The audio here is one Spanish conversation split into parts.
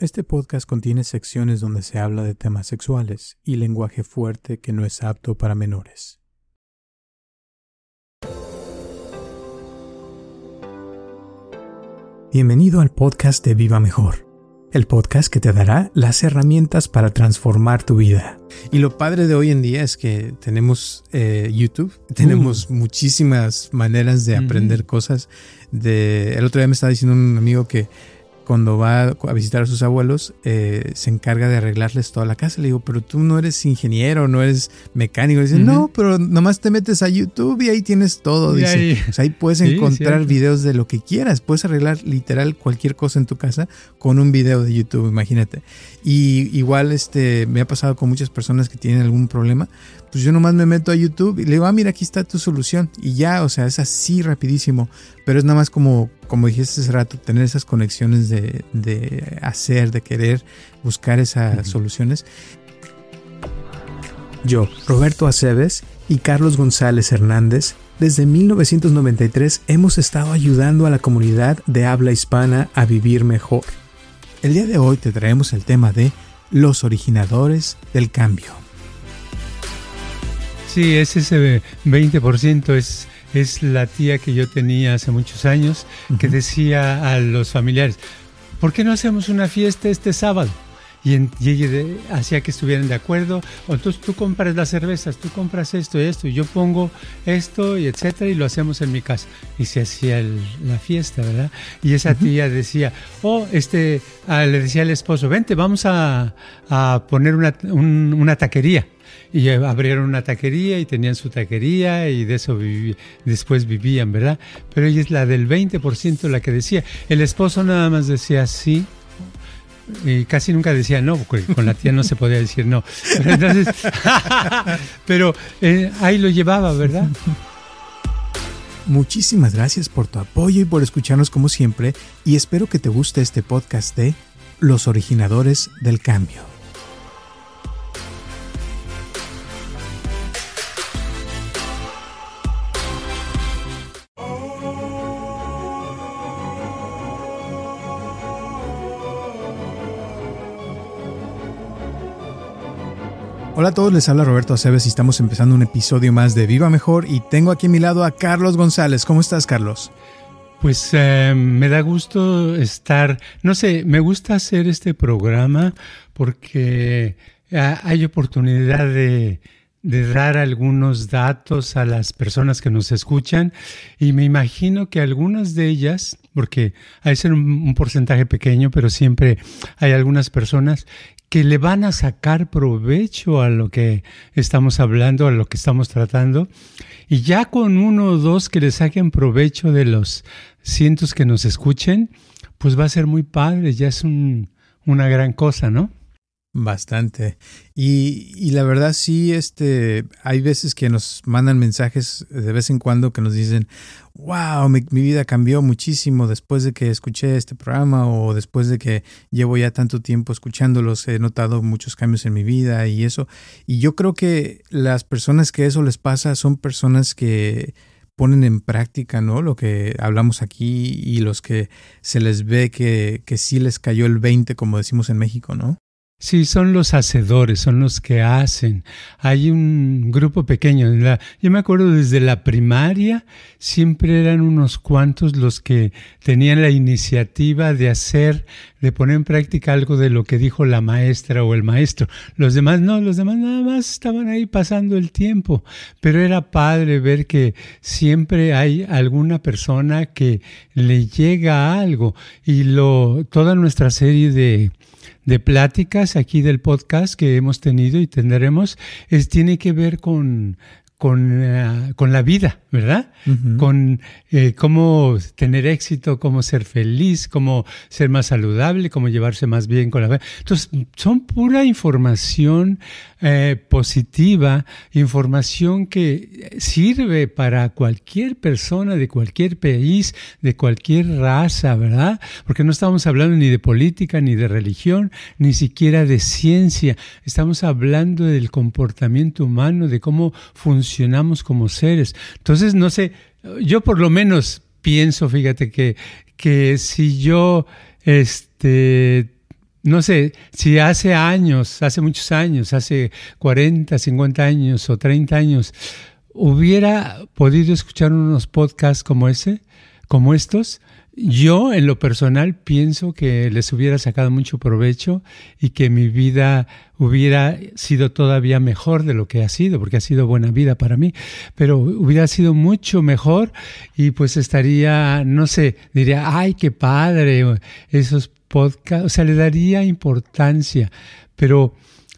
Este podcast contiene secciones donde se habla de temas sexuales y lenguaje fuerte que no es apto para menores. Bienvenido al podcast de Viva Mejor, el podcast que te dará las herramientas para transformar tu vida. Y lo padre de hoy en día es que tenemos eh, YouTube, tenemos muchísimas maneras de aprender cosas. De, el otro día me estaba diciendo un amigo que cuando va a visitar a sus abuelos, eh, se encarga de arreglarles toda la casa. Le digo, pero tú no eres ingeniero, no eres mecánico. Dice, no, pero nomás te metes a YouTube y ahí tienes todo. Dice, ahí, o sea, ahí puedes encontrar videos de lo que quieras. Puedes arreglar literal cualquier cosa en tu casa con un video de YouTube, imagínate. Y igual este, me ha pasado con muchas personas que tienen algún problema. Pues yo nomás me meto a YouTube y le digo, ah, mira, aquí está tu solución. Y ya, o sea, es así rapidísimo. Pero es nada más como, como dijiste hace rato, tener esas conexiones de, de hacer, de querer buscar esas soluciones. Yo, Roberto Aceves y Carlos González Hernández, desde 1993 hemos estado ayudando a la comunidad de habla hispana a vivir mejor. El día de hoy te traemos el tema de los originadores del cambio. Sí, es ese 20%, es, es la tía que yo tenía hace muchos años que decía a los familiares, ¿por qué no hacemos una fiesta este sábado? Y, ella hacía que estuvieran de acuerdo. O entonces tú compras las cervezas, tú compras esto y esto, y yo pongo esto y etcétera, y lo hacemos en mi casa. Y se hacía la fiesta, ¿verdad? Y esa tía decía, oh, este, ah, le decía al esposo, vente, vamos a, poner una, una taquería y abrieron una taquería y tenían su taquería y de eso después vivían, ¿verdad? Pero ella es la del 20% la que decía. El esposo nada más decía sí. Y casi nunca decía no, porque con la tía no se podía decir no. Pero, entonces, eh, ahí lo llevaba, ¿verdad? Muchísimas gracias por tu apoyo y por escucharnos como siempre y espero que te guste este podcast de Los originadores del cambio. Hola a todos, les habla Roberto Aceves y estamos empezando un episodio más de Viva Mejor y tengo aquí a mi lado a Carlos González. ¿Cómo estás, Carlos? Pues eh, me da gusto estar, no sé, me gusta hacer este programa porque eh, hay oportunidad de, dar algunos datos a las personas que nos escuchan y me imagino que algunas de ellas, porque hay ser un, porcentaje pequeño, pero siempre hay algunas personas que le van a sacar provecho a lo que estamos hablando, a lo que estamos tratando. Y ya con uno o dos que le saquen provecho de los cientos que nos escuchen, pues va a ser muy padre, ya es una gran cosa, ¿no? Bastante. Y, y, la verdad sí, este, hay veces que nos mandan mensajes de vez en cuando que nos dicen, wow, mi, vida cambió muchísimo después de que escuché este programa o después de que llevo ya tanto tiempo escuchándolos, he notado muchos cambios en mi vida y eso. Y yo creo que las personas que eso les pasa son personas que ponen en práctica, ¿no? Lo que hablamos aquí y los que se les ve que, que sí les cayó el 20, como decimos en México, ¿no? Sí, son los hacedores, son los que hacen. Hay un grupo pequeño. yo me acuerdo desde la primaria, siempre eran unos cuantos los que tenían la iniciativa de hacer, de poner en práctica algo de lo que dijo la maestra o el maestro. Los demás no, los demás nada más estaban ahí pasando el tiempo. Pero era padre ver que siempre hay alguna persona que le llega algo. Y lo, toda nuestra serie de de pláticas aquí del podcast que hemos tenido y tendremos, es, tiene que ver con, con, eh, con la vida, ¿verdad? Con eh, cómo tener éxito, cómo ser feliz, cómo ser más saludable, cómo llevarse más bien con la vida. Entonces, son pura información eh, positiva, información que sirve para cualquier persona de cualquier país, de cualquier raza, ¿verdad? Porque no estamos hablando ni de política, ni de religión, ni siquiera de ciencia. Estamos hablando del comportamiento humano, de cómo funciona funcionamos como seres. Entonces, no sé, yo por lo menos pienso, fíjate, que, que si yo, este, no sé, si hace años, hace muchos años, hace 40, 50 años o 30 años, hubiera podido escuchar unos podcasts como ese, como estos, yo en lo personal pienso que les hubiera sacado mucho provecho y que mi vida hubiera sido todavía mejor de lo que ha sido, porque ha sido buena vida para mí, pero hubiera sido mucho mejor y pues estaría, no sé, diría, ay, qué padre, esos podcasts, o sea, le daría importancia, pero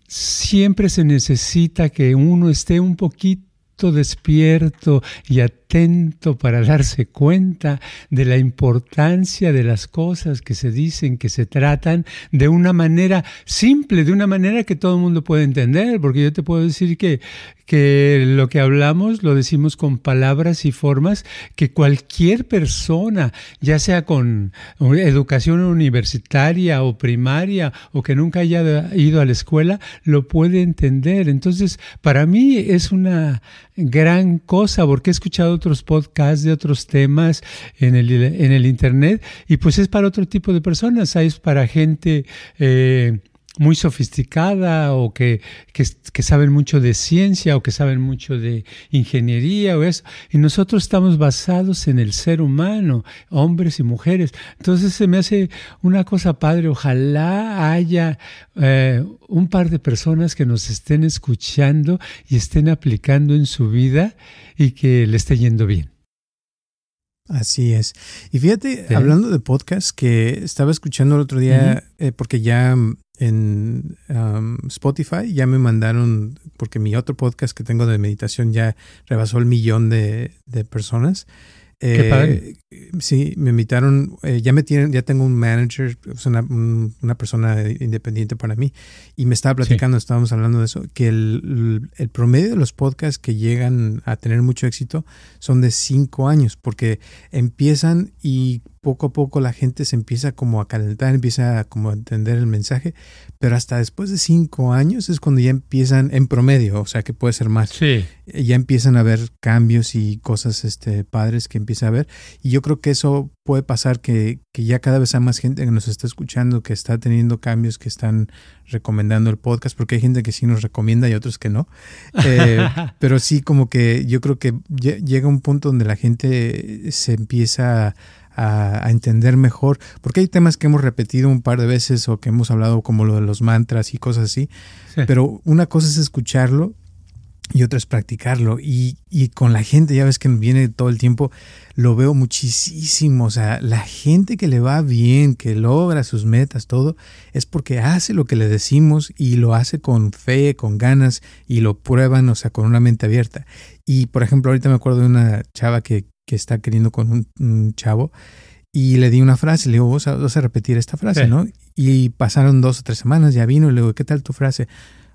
siempre se necesita que uno esté un poquito despierto y atento para darse cuenta de la importancia de las cosas que se dicen, que se tratan de una manera simple, de una manera que todo el mundo puede entender, porque yo te puedo decir que, que lo que hablamos lo decimos con palabras y formas que cualquier persona, ya sea con educación universitaria o primaria o que nunca haya ido a la escuela, lo puede entender. Entonces, para mí es una gran cosa porque he escuchado otros podcasts de otros temas en el, en el Internet y pues es para otro tipo de personas, es para gente... Eh, muy sofisticada o que, que, saben mucho de ciencia o que saben mucho de ingeniería o eso. Y nosotros estamos basados en el ser humano, hombres y mujeres. Entonces se me hace una cosa padre. Ojalá haya eh, un par de personas que nos estén escuchando y estén aplicando en su vida y que le esté yendo bien. Así es. Y fíjate, hablando de podcast, que estaba escuchando el otro día, eh, porque ya en Spotify. Ya me mandaron, porque mi otro podcast que tengo de meditación ya rebasó el millón de, de personas. Eh, sí, me invitaron, eh, ya me tienen, ya tengo un manager, una, una, persona independiente para mí, y me estaba platicando, estábamos hablando de eso, que el, el, promedio de los podcasts que llegan a tener mucho éxito son de cinco años, porque empiezan y poco a poco la gente se empieza como a calentar, empieza como a entender el mensaje, pero hasta después de cinco años es cuando ya empiezan en promedio, o sea que puede ser más. Sí. Ya empiezan a ver cambios y cosas este, padres que empieza a ver. Y yo creo que eso puede pasar que, que ya cada vez hay más gente que nos está escuchando, que está teniendo cambios, que están recomendando el podcast, porque hay gente que sí nos recomienda y otros que no. Eh, pero sí como que yo creo que llega un punto donde la gente se empieza a a, entender mejor, porque hay temas que hemos repetido un par de veces o que hemos hablado como lo de los mantras y cosas así, pero una cosa es escucharlo y otra es practicarlo. Y, y, con la gente, ya ves que viene todo el tiempo, lo veo muchísimo. O sea, la gente que le va bien, que logra sus metas, todo, es porque hace lo que le decimos y lo hace con fe, con ganas y lo prueban, o sea, con una mente abierta. Y por ejemplo, ahorita me acuerdo de una chava que, que está queriendo con un, chavo y le di una frase, le digo, vos vas a repetir esta frase, ¿no? Y pasaron dos o tres semanas, ya vino y le digo, ¿qué tal tu frase?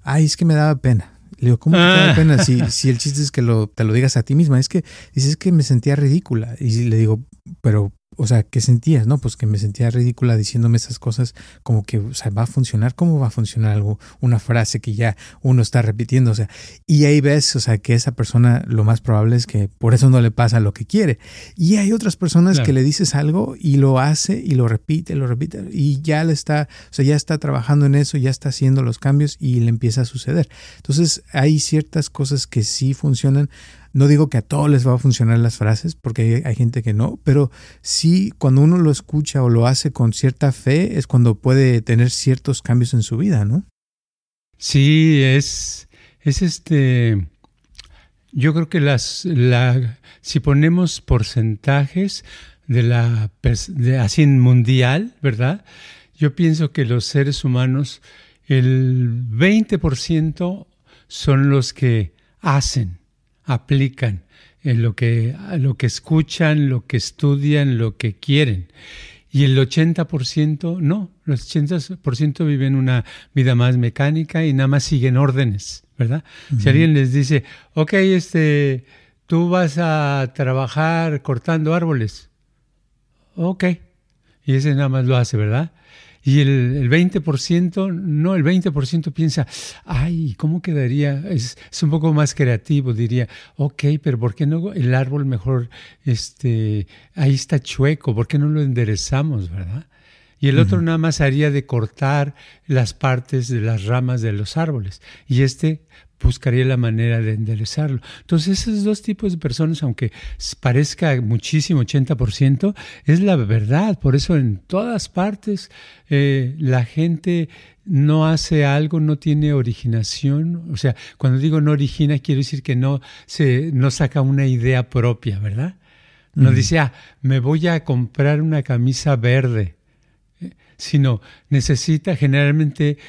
Ay, es que me daba pena. Le digo, ¿cómo te da ah. pena si, si el chiste es que lo, te lo digas a ti misma? Es que dices que me sentía ridícula. Y le digo, pero o sea, ¿qué sentías? No, pues que me sentía ridícula diciéndome esas cosas, como que, o sea, va a funcionar, ¿cómo va a funcionar algo? Una frase que ya uno está repitiendo, o sea, y ahí ves, o sea, que esa persona lo más probable es que por eso no le pasa lo que quiere. Y hay otras personas que le dices algo y lo hace y lo repite, lo repite, y ya le está, o sea, ya está trabajando en eso, ya está haciendo los cambios y le empieza a suceder. Entonces, hay ciertas cosas que sí funcionan no digo que a todos les va a funcionar las frases, porque hay, gente que no, pero sí cuando uno lo escucha o lo hace con cierta fe es cuando puede tener ciertos cambios en su vida, ¿no? Sí, es, es este, yo creo que las, la, si ponemos porcentajes de la, de, así en mundial, ¿verdad? Yo pienso que los seres humanos, el 20% son los que hacen aplican en lo que, lo que escuchan, lo que estudian, lo que quieren. Y el 80% no, los 80% viven una vida más mecánica y nada más siguen órdenes, ¿verdad? Si alguien les dice, ok, este, tú vas a trabajar cortando árboles, ok, y ese nada más lo hace, ¿verdad? Y el, 20%, no, el 20% piensa, ay, ¿cómo quedaría? Es, un poco más creativo, diría, ok, pero ¿por qué no el árbol mejor, este, ahí está chueco, ¿por qué no lo enderezamos, verdad? Y el otro nada más haría de cortar las partes de las ramas de los árboles. Y este buscaría la manera de enderezarlo. Entonces, esos dos tipos de personas, aunque parezca muchísimo, 80%, es la verdad. Por eso en todas partes eh, la gente no hace algo, no tiene originación. O sea, cuando digo no origina, quiero decir que no, se, no saca una idea propia, ¿verdad? No dice, ah, me voy a comprar una camisa verde, eh, sino necesita generalmente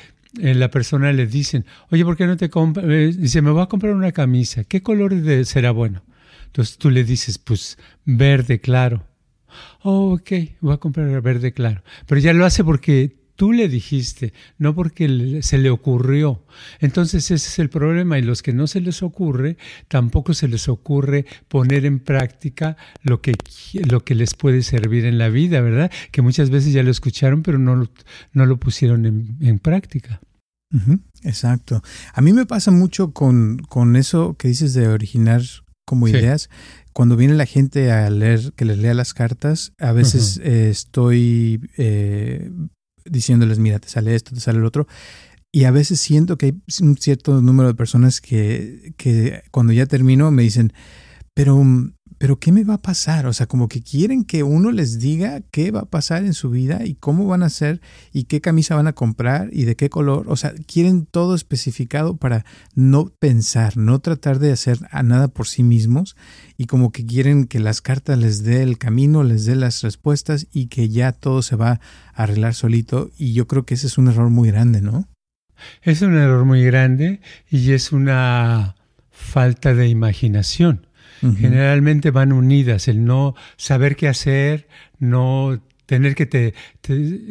eh, la persona le dicen, oye, ¿por qué no te compras? Eh, dice, me voy a comprar una camisa, ¿qué color será bueno? Entonces tú le dices, pues verde claro. Oh, ok, voy a comprar verde claro. Pero ya lo hace porque tú le dijiste, no porque se le ocurrió. Entonces ese es el problema y los que no se les ocurre, tampoco se les ocurre poner en práctica lo que, lo que les puede servir en la vida, ¿verdad? Que muchas veces ya lo escucharon, pero no no lo pusieron en, práctica. Exacto. A mí me pasa mucho con, con eso que dices de originar como ideas. Cuando viene la gente a leer, que les lea las cartas, a veces eh, estoy eh, diciéndoles, mira, te sale esto, te sale el otro. Y a veces siento que hay un cierto número de personas que, que cuando ya termino me dicen, pero pero ¿qué me va a pasar? O sea, como que quieren que uno les diga qué va a pasar en su vida y cómo van a hacer y qué camisa van a comprar y de qué color. O sea, quieren todo especificado para no pensar, no tratar de hacer a nada por sí mismos y como que quieren que las cartas les dé el camino, les dé las respuestas y que ya todo se va a arreglar solito. Y yo creo que ese es un error muy grande, ¿no? Es un error muy grande y es una falta de imaginación generalmente van unidas, el no saber qué hacer, no tener que, te,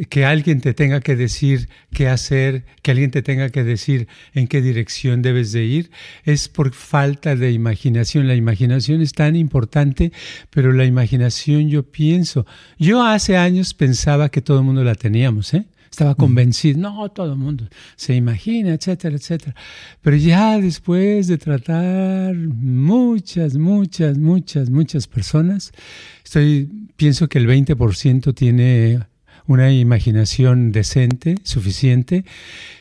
que alguien te tenga que decir qué hacer, que alguien te tenga que decir en qué dirección debes de ir, es por falta de imaginación. La imaginación es tan importante, pero la imaginación yo pienso, yo hace años pensaba que todo el mundo la teníamos, ¿eh? Estaba convencido, no, todo el mundo se imagina, etcétera, etcétera. Pero ya después de tratar muchas, muchas, muchas, muchas personas, estoy, pienso que el 20% tiene una imaginación decente, suficiente,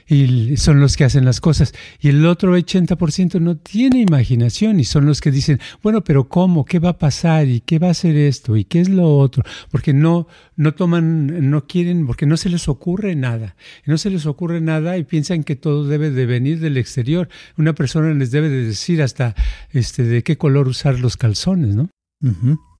y son los que hacen las cosas. Y el otro 80% no tiene imaginación y son los que dicen, bueno, pero ¿cómo? ¿Qué va a pasar? ¿Y qué va a ser esto? ¿Y qué es lo otro? Porque no, no toman, no quieren, porque no se les ocurre nada. No se les ocurre nada y piensan que todo debe de venir del exterior. Una persona les debe de decir hasta este, de qué color usar los calzones, ¿no?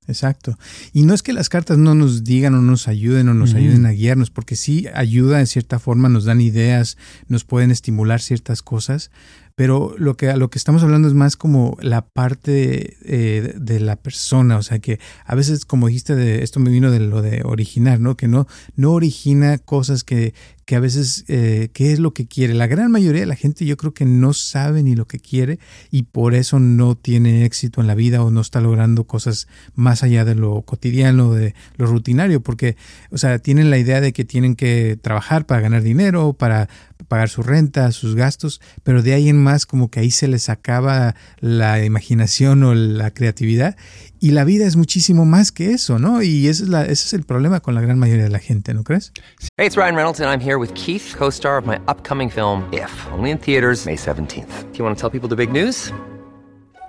Exacto. Y no es que las cartas no nos digan o nos ayuden o nos ayuden a guiarnos, porque sí ayuda en cierta forma, nos dan ideas, nos pueden estimular ciertas cosas, pero lo que, a lo que estamos hablando es más como la parte eh, de la persona, o sea que a veces, como dijiste, de, esto me vino de lo de originar, ¿no? Que no, no origina cosas que, que a veces, eh, ¿qué es lo que quiere? La gran mayoría de la gente yo creo que no sabe ni lo que quiere y por eso no tiene éxito en la vida o no está logrando cosas más allá de lo cotidiano, de lo rutinario, porque, o sea, tienen la idea de que tienen que trabajar para ganar dinero, para pagar su renta, sus gastos, pero de ahí en más como que ahí se les acaba la imaginación o la creatividad y la vida es muchísimo más que eso, ¿no? Y ese es, el problema con la gran mayoría de la gente, ¿no crees? Hey, it's Ryan Reynolds and I'm here with Keith, co-star of my upcoming film If, only in theaters May 17th. Do you want to tell people the big news?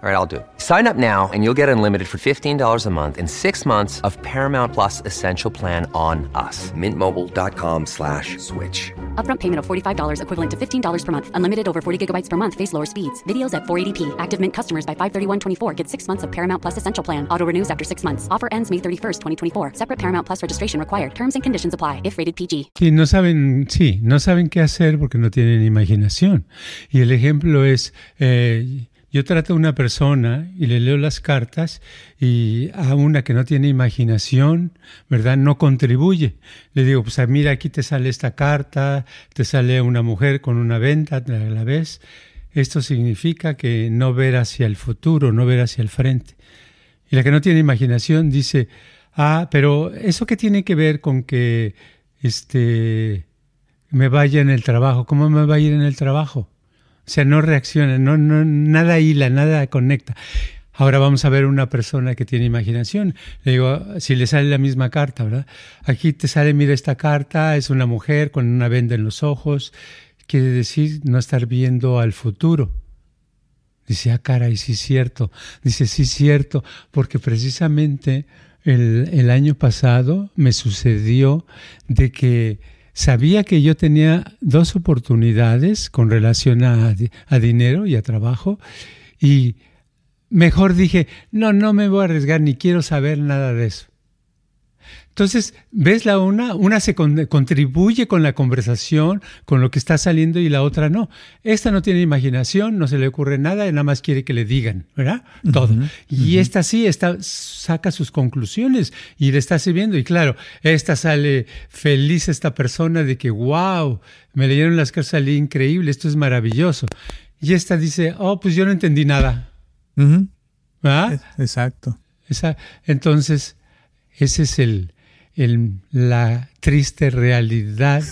All right, I'll do it. Sign up now and you'll get unlimited for $15 a month in six months of Paramount Plus Essential Plan on us. Mintmobile.com slash switch. Upfront payment of $45 equivalent to $15 per month. Unlimited over 40 gigabytes per month. Face lower speeds. Videos at 480p. Active Mint customers by 531.24 get six months of Paramount Plus Essential Plan. Auto renews after six months. Offer ends May 31st, 2024. Separate Paramount Plus registration required. Terms and conditions apply if rated PG. Sí, no saben, sí, no saben qué hacer porque no tienen imaginación. Y el ejemplo es... Eh, yo trato a una persona y le leo las cartas y a una que no tiene imaginación, ¿verdad? No contribuye. Le digo, pues ah, mira, aquí te sale esta carta, te sale una mujer con una venta, la ves. Esto significa que no ver hacia el futuro, no ver hacia el frente. Y la que no tiene imaginación dice, ah, pero ¿eso qué tiene que ver con que este, me vaya en el trabajo? ¿Cómo me va a ir en el trabajo? O sea, no reacciona, no, no, nada hila, nada conecta. Ahora vamos a ver una persona que tiene imaginación. Le digo, si le sale la misma carta, ¿verdad? Aquí te sale, mira esta carta, es una mujer con una venda en los ojos. Quiere decir no estar viendo al futuro. Dice, ah, caray, sí es cierto. Dice, sí es cierto, porque precisamente el, el año pasado me sucedió de que sabía que yo tenía dos oportunidades con relación a, dinero y a trabajo y mejor dije, no, no me voy a arriesgar ni quiero saber nada de eso. Entonces, ves la una, una se contribuye con la conversación, con lo que está saliendo y la otra no. Esta no tiene imaginación, no se le ocurre nada, y nada más quiere que le digan, ¿verdad? Todo. y esta sí, esta saca sus conclusiones y le está sirviendo. Y claro, esta sale feliz esta persona de que, wow, me leyeron las cosas, salí increíble, esto es maravilloso. Y esta dice, oh, pues yo no entendí nada. ¿verdad? Exacto. Esa, entonces, ese es el, la triste realidad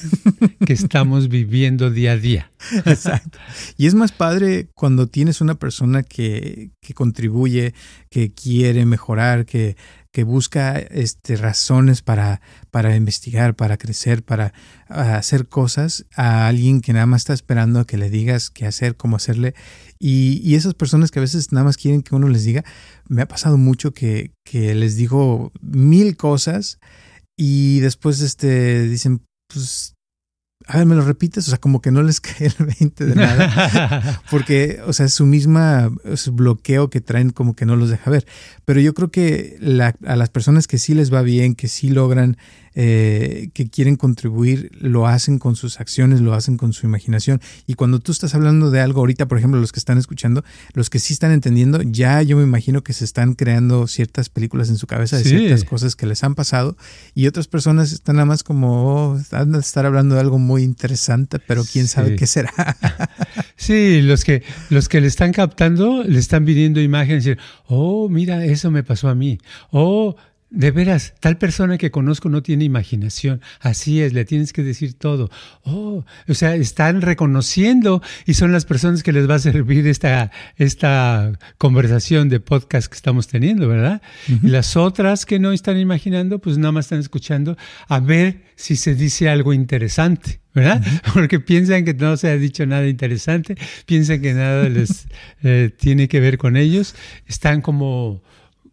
que estamos viviendo día a día. Exacto. Y es más padre cuando tienes una persona que, que contribuye, que quiere mejorar, que, que busca este, razones para, para investigar, para crecer, para hacer cosas, a alguien que nada más está esperando a que le digas qué hacer, cómo hacerle. Y, y, esas personas que a veces nada más quieren que uno les diga, me ha pasado mucho que, que les digo mil cosas y después este, dicen, pues, a ver, me lo repites, o sea, como que no les cae el 20 de nada, porque, o sea, su misma su bloqueo que traen como que no los deja ver. Pero yo creo que a las personas que sí les va bien, que sí logran eh, que quieren contribuir lo hacen con sus acciones, lo hacen con su imaginación. Y cuando tú estás hablando de algo ahorita, por ejemplo, los que están escuchando, los que sí están entendiendo, ya yo me imagino que se están creando ciertas películas en su cabeza de ciertas cosas que les han pasado y otras personas están nada más como, oh, a estar hablando de algo muy interesante, pero quién sabe qué será. sí, los que, los que le están captando, le están pidiendo imágenes y decir, oh, mira, eso me pasó a mí. Oh, de veras, tal persona que conozco no tiene imaginación. Así es, le tienes que decir todo. Oh, o sea, están reconociendo y son las personas que les va a servir esta, esta conversación de podcast que estamos teniendo, ¿verdad? Y las otras que no están imaginando, pues nada más están escuchando a ver si se dice algo interesante. ¿verdad? Porque piensan que no se ha dicho nada interesante, piensan que nada les eh, tiene que ver con ellos, están como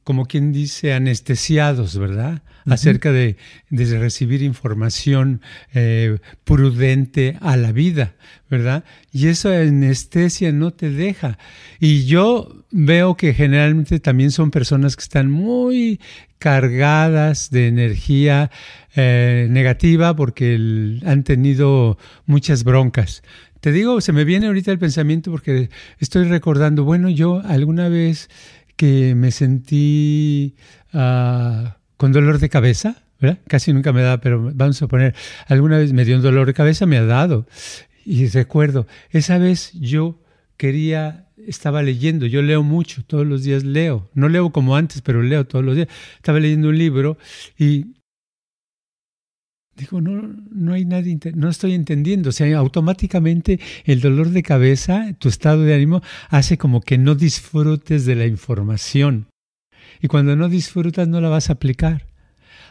como quien dice, anestesiados, ¿verdad? Acerca de, recibir información eh, prudente a la vida, ¿verdad? Y esa anestesia no te deja. Y yo veo que generalmente también son personas que están muy cargadas de energía eh, negativa porque han tenido muchas broncas. Te digo, se me viene ahorita el pensamiento porque estoy recordando, bueno, yo alguna vez que me sentí ah, con dolor de cabeza. Casi nunca me da, pero vamos a poner, alguna vez me dio un dolor de cabeza, me ha dado. Y recuerdo, esa vez yo quería, estaba leyendo, yo leo mucho, todos los días leo, no leo como antes, pero leo todos los días. Estaba leyendo un libro y Digo, no, no hay no estoy entendiendo. O sea, automáticamente el dolor de cabeza, tu estado de ánimo, hace como que no disfrutes de la información. Y cuando no disfrutas, no la vas a aplicar.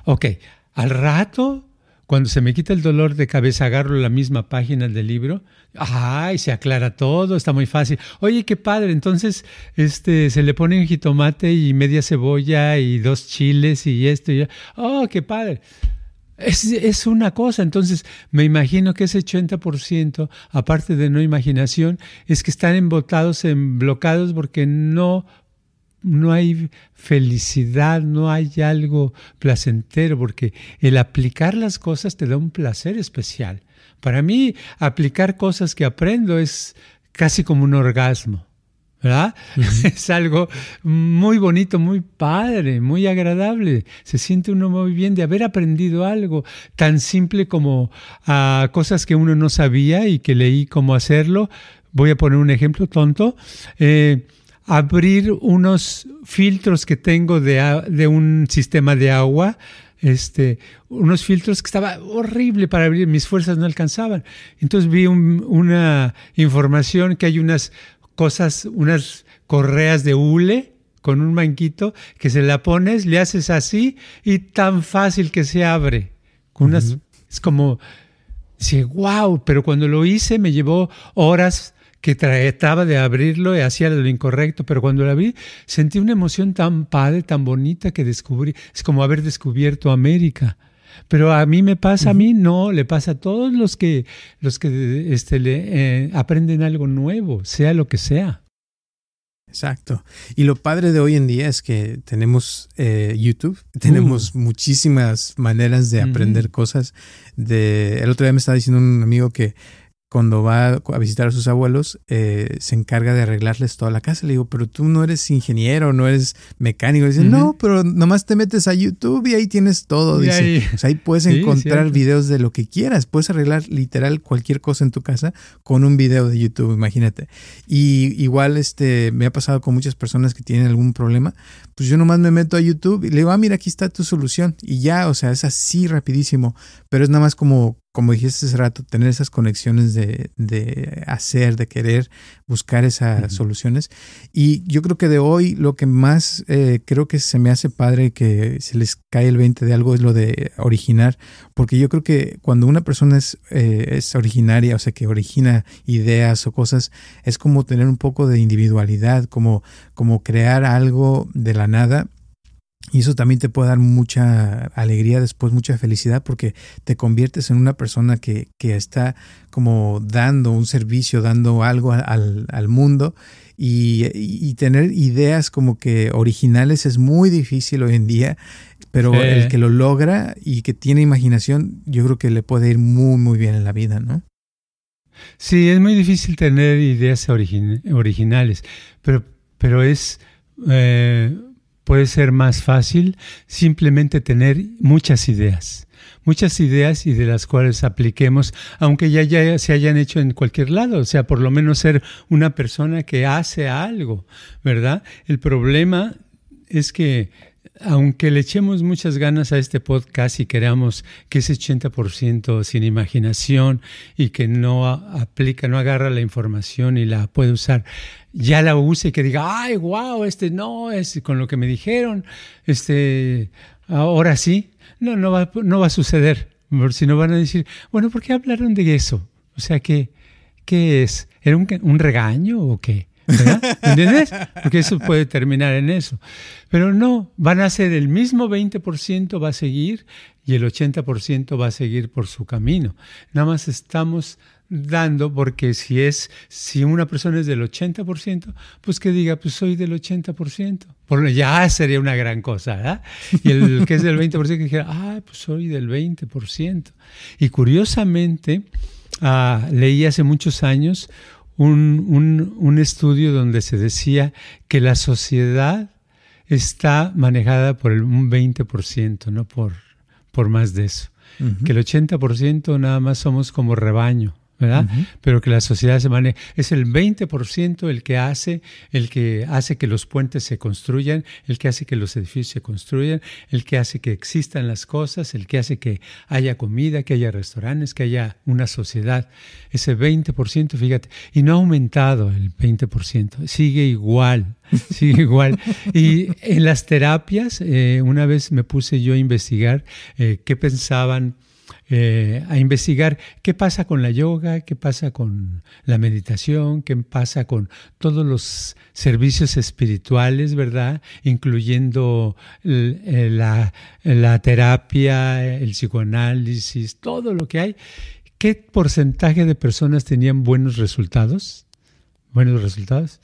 Ok, al rato, cuando se me quita el dolor de cabeza, agarro la misma página del libro. ¡Ay! Se aclara todo, está muy fácil. Oye, qué padre. Entonces, este, se le pone un jitomate y media cebolla y dos chiles y esto y ¡Oh, qué padre! Es, una cosa, entonces me imagino que ese 80%, aparte de no imaginación, es que están embotados, en bloqueados porque no, no hay felicidad, no hay algo placentero, porque el aplicar las cosas te da un placer especial. Para mí, aplicar cosas que aprendo es casi como un orgasmo. ¿Verdad? Es algo muy bonito, muy padre, muy agradable. Se siente uno muy bien de haber aprendido algo tan simple como ah, cosas que uno no sabía y que leí cómo hacerlo. Voy a poner un ejemplo tonto. Eh, abrir unos filtros que tengo de, de un sistema de agua este, unos filtros que estaba horrible para abrir, mis fuerzas no alcanzaban. Entonces vi una información que hay unas cosas, unas correas de hule con un manquito que se la pones, le haces así y tan fácil que se abre. Con unas, Es como, dice, wow, pero cuando lo hice me llevó horas que trataba de abrirlo y hacía lo incorrecto, pero cuando la vi sentí una emoción tan padre, tan bonita que descubrí, es como haber descubierto América. Pero a mí me pasa, a mí no, le pasa a todos los que, los que este, le, eh, aprenden algo nuevo, sea lo que sea. Exacto. Y lo padre de hoy en día es que tenemos eh, YouTube, tenemos uh. muchísimas maneras de aprender cosas. De, el otro día me estaba diciendo un amigo que cuando va a visitar a sus abuelos, eh, se encarga de arreglarles toda la casa. Le digo, pero tú no eres ingeniero, no eres mecánico. Dice, no, pero nomás te metes a YouTube y ahí tienes todo. Dice, ahí, o sea, ahí puedes encontrar videos de lo que quieras. Puedes arreglar literal cualquier cosa en tu casa con un video de YouTube, imagínate. Y igual este, me ha pasado con muchas personas que tienen algún problema. Pues yo nomás me meto a YouTube y le digo, ah, mira, aquí está tu solución. Y ya, o sea, es así rapidísimo. Pero es nada más como como dijiste hace rato, tener esas conexiones de, de hacer, de querer buscar esas soluciones. Y yo creo que de hoy lo que más eh, creo que se me hace padre que se les cae el 20 de algo es lo de originar, porque yo creo que cuando una persona es, eh, es originaria, o sea, que origina ideas o cosas, es como tener un poco de individualidad, como, como crear algo de la nada y eso también te puede dar mucha alegría después, mucha felicidad, porque te conviertes en una persona que, que está como dando un servicio, dando algo al, al mundo. Y, y, tener ideas como que originales es muy difícil hoy en día, pero el que lo logra y que tiene imaginación, yo creo que le puede ir muy, muy bien en la vida, ¿no? Sí, es muy difícil tener ideas originales, pero, pero es... Eh, puede ser más fácil simplemente tener muchas ideas, muchas ideas y de las cuales apliquemos, aunque ya, ya se hayan hecho en cualquier lado, o sea, por lo menos ser una persona que hace algo, ¿verdad? El problema es que aunque le echemos muchas ganas a este podcast y queramos que ese 80% sin imaginación y que no aplica, no agarra la información y la puede usar, ya la use y que diga, ay, wow, este no, es con lo que me dijeron, este, ahora sí. No, no va, no va a suceder, si no van a decir, bueno, ¿por qué hablaron de eso? O sea, ¿qué, qué es? ¿Era un, un regaño o qué? ¿Verdad? ¿Entiendes? Porque eso puede terminar en eso. Pero no, van a ser el mismo 20% va a seguir y el 80% va a seguir por su camino. Nada más estamos dando, porque si es, si una persona es del 80%, pues que diga, pues soy del 80%. Por, ya sería una gran cosa, ¿verdad? Y el que es del 20% que dijera, ah, pues soy del 20%. Y curiosamente, ah, leí hace muchos años un, un, un estudio donde se decía que la sociedad está manejada por el, un 20%, no por, por más de eso. Que el 80% nada más somos como rebaño. ¿Verdad? Pero que la sociedad se maneja, es el 20% el que hace, el que hace que los puentes se construyan, el que hace que los edificios se construyan, el que hace que existan las cosas, el que hace que haya comida, que haya restaurantes, que haya una sociedad. Ese 20%, fíjate, y no ha aumentado el 20%, sigue igual, sigue igual. Y en las terapias, eh, una vez me puse yo a investigar eh, qué pensaban eh, a investigar qué pasa con la yoga, qué pasa con la meditación, qué pasa con todos los servicios espirituales, ¿verdad? Incluyendo eh, la, la terapia, el psicoanálisis, todo lo que hay. ¿Qué porcentaje de personas tenían buenos resultados? Buenos resultados.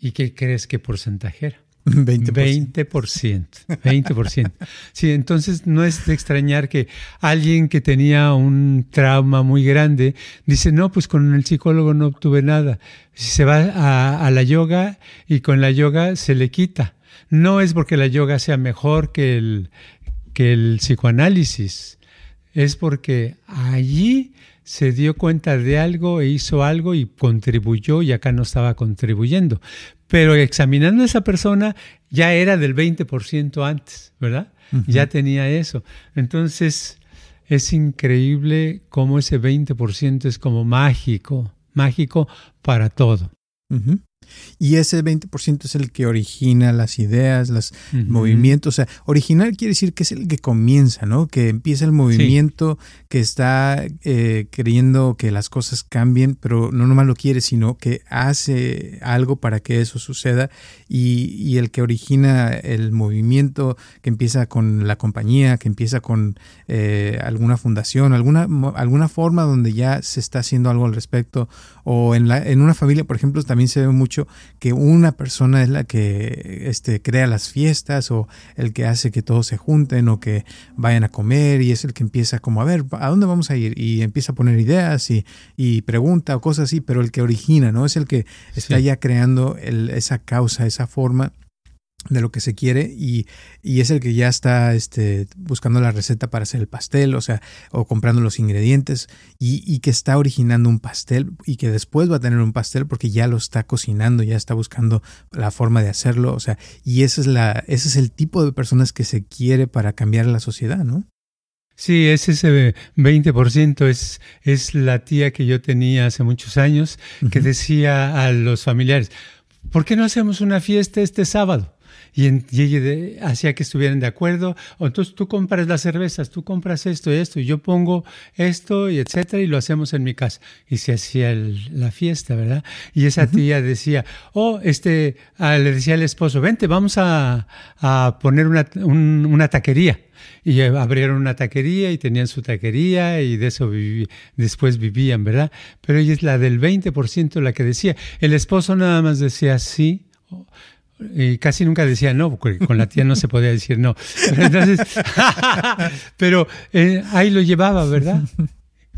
¿Y qué crees que porcentaje era? 20%. 20%. 20%. Sí, entonces no es de extrañar que alguien que tenía un trauma muy grande dice, no, pues con el psicólogo no obtuve nada. Se va a, a la yoga y con la yoga se le quita. No es porque la yoga sea mejor que el, que el psicoanálisis, es porque allí se dio cuenta de algo e hizo algo y contribuyó y acá no estaba contribuyendo. Pero examinando a esa persona ya era del 20% antes, ¿verdad? Ya tenía eso. Entonces es increíble cómo ese 20% es como mágico, mágico para todo. Y ese 20% es el que origina las ideas, los movimientos. O sea, original quiere decir que es el que comienza, ¿no? Que empieza el movimiento, que está eh, creyendo que las cosas cambien, pero no nomás lo quiere, sino que hace algo para que eso suceda. Y, el que origina el movimiento, que empieza con la compañía, que empieza con eh, alguna fundación, alguna, alguna forma donde ya se está haciendo algo al respecto. O en, la, en una familia, por ejemplo, también se ve mucho que una persona es la que este, crea las fiestas o el que hace que todos se junten o que vayan a comer y es el que empieza como a ver, ¿a dónde vamos a ir? Y empieza a poner ideas y, y pregunta o cosas así, pero el que origina, ¿no? Es el que está ya creando esa causa, esa forma de lo que se quiere y, es el que ya está este, buscando la receta para hacer el pastel, o sea, o comprando los ingredientes y, que está originando un pastel y que después va a tener un pastel porque ya lo está cocinando, ya está buscando la forma de hacerlo, o sea, y ese es, la, ese es el tipo de personas que se quiere para cambiar la sociedad, ¿no? Sí, es ese 20%, es, es la tía que yo tenía hace muchos años que decía a los familiares, ¿por qué no hacemos una fiesta este sábado? Y, ella hacía que estuvieran de acuerdo. O entonces tú compras las cervezas, tú compras esto y esto, y yo pongo esto y etcétera, y lo hacemos en mi casa. Y se hacía la fiesta, ¿verdad? Y esa tía decía, oh, este, ah, le decía al esposo, vente, vamos a, a poner una, una taquería y abrieron una taquería y tenían su taquería y de eso después vivían, ¿verdad? Pero ella es la del 20% la que decía. El esposo nada más decía sí, y casi nunca decía no, porque con la tía no se podía decir no. Pero, eh, ahí lo llevaba, ¿verdad?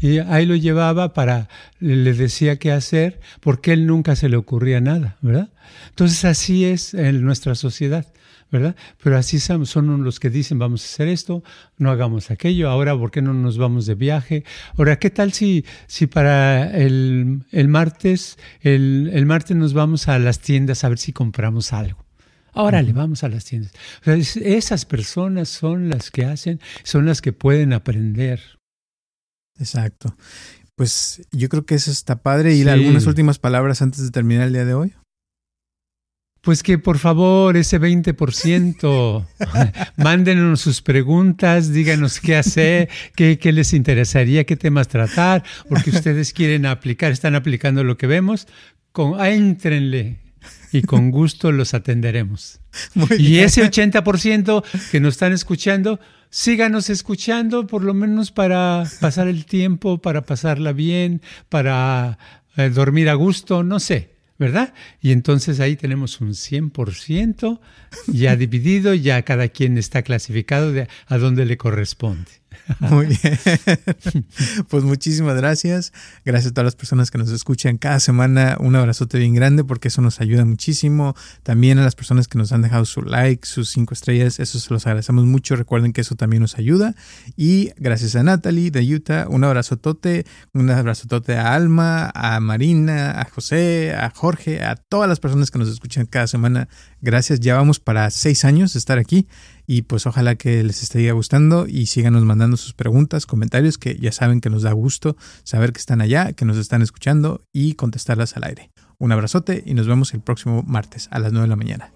Y ahí lo llevaba para, le decía qué hacer, porque él nunca se le ocurría nada, ¿verdad? Entonces así es en nuestra sociedad. ¿Verdad? Pero así son los que dicen, vamos a hacer esto, no hagamos aquello, ahora, ¿por qué no nos vamos de viaje? Ahora, ¿qué tal si, si para el, martes, el, martes nos vamos a las tiendas a ver si compramos algo? Ahora le vamos a las tiendas. esas personas son las que hacen, son las que pueden aprender. Exacto. Pues yo creo que eso está padre. ¿Y algunas últimas palabras antes de terminar el día de hoy? Pues que por favor, ese 20%, mándenos sus preguntas, díganos qué hacer, qué, qué, les interesaría, qué temas tratar, porque ustedes quieren aplicar, están aplicando lo que vemos, con, entrenle y con gusto los atenderemos. y ese 80% que nos están escuchando, síganos escuchando, por lo menos para pasar el tiempo, para pasarla bien, para eh, dormir a gusto, no sé. ¿Verdad? Y entonces ahí tenemos un 100% ya dividido, ya cada quien está clasificado de a dónde le corresponde. Muy bien. Pues muchísimas gracias. Gracias a todas las personas que nos escuchan cada semana. Un abrazote bien grande porque eso nos ayuda muchísimo. También a las personas que nos han dejado su like, sus cinco estrellas. Eso se los agradecemos mucho. Recuerden que eso también nos ayuda. Y gracias a Natalie de Utah. Un abrazotote. Un abrazotote a Alma, a Marina, a José, a Jorge, a todas las personas que nos escuchan cada semana. Gracias. Ya vamos para seis años de estar aquí y pues ojalá que les esté gustando y síganos mandando sus preguntas, comentarios, que ya saben que nos da gusto saber que están allá, que nos están escuchando y contestarlas al aire. Un abrazote y nos vemos el próximo martes a las 9 de la mañana.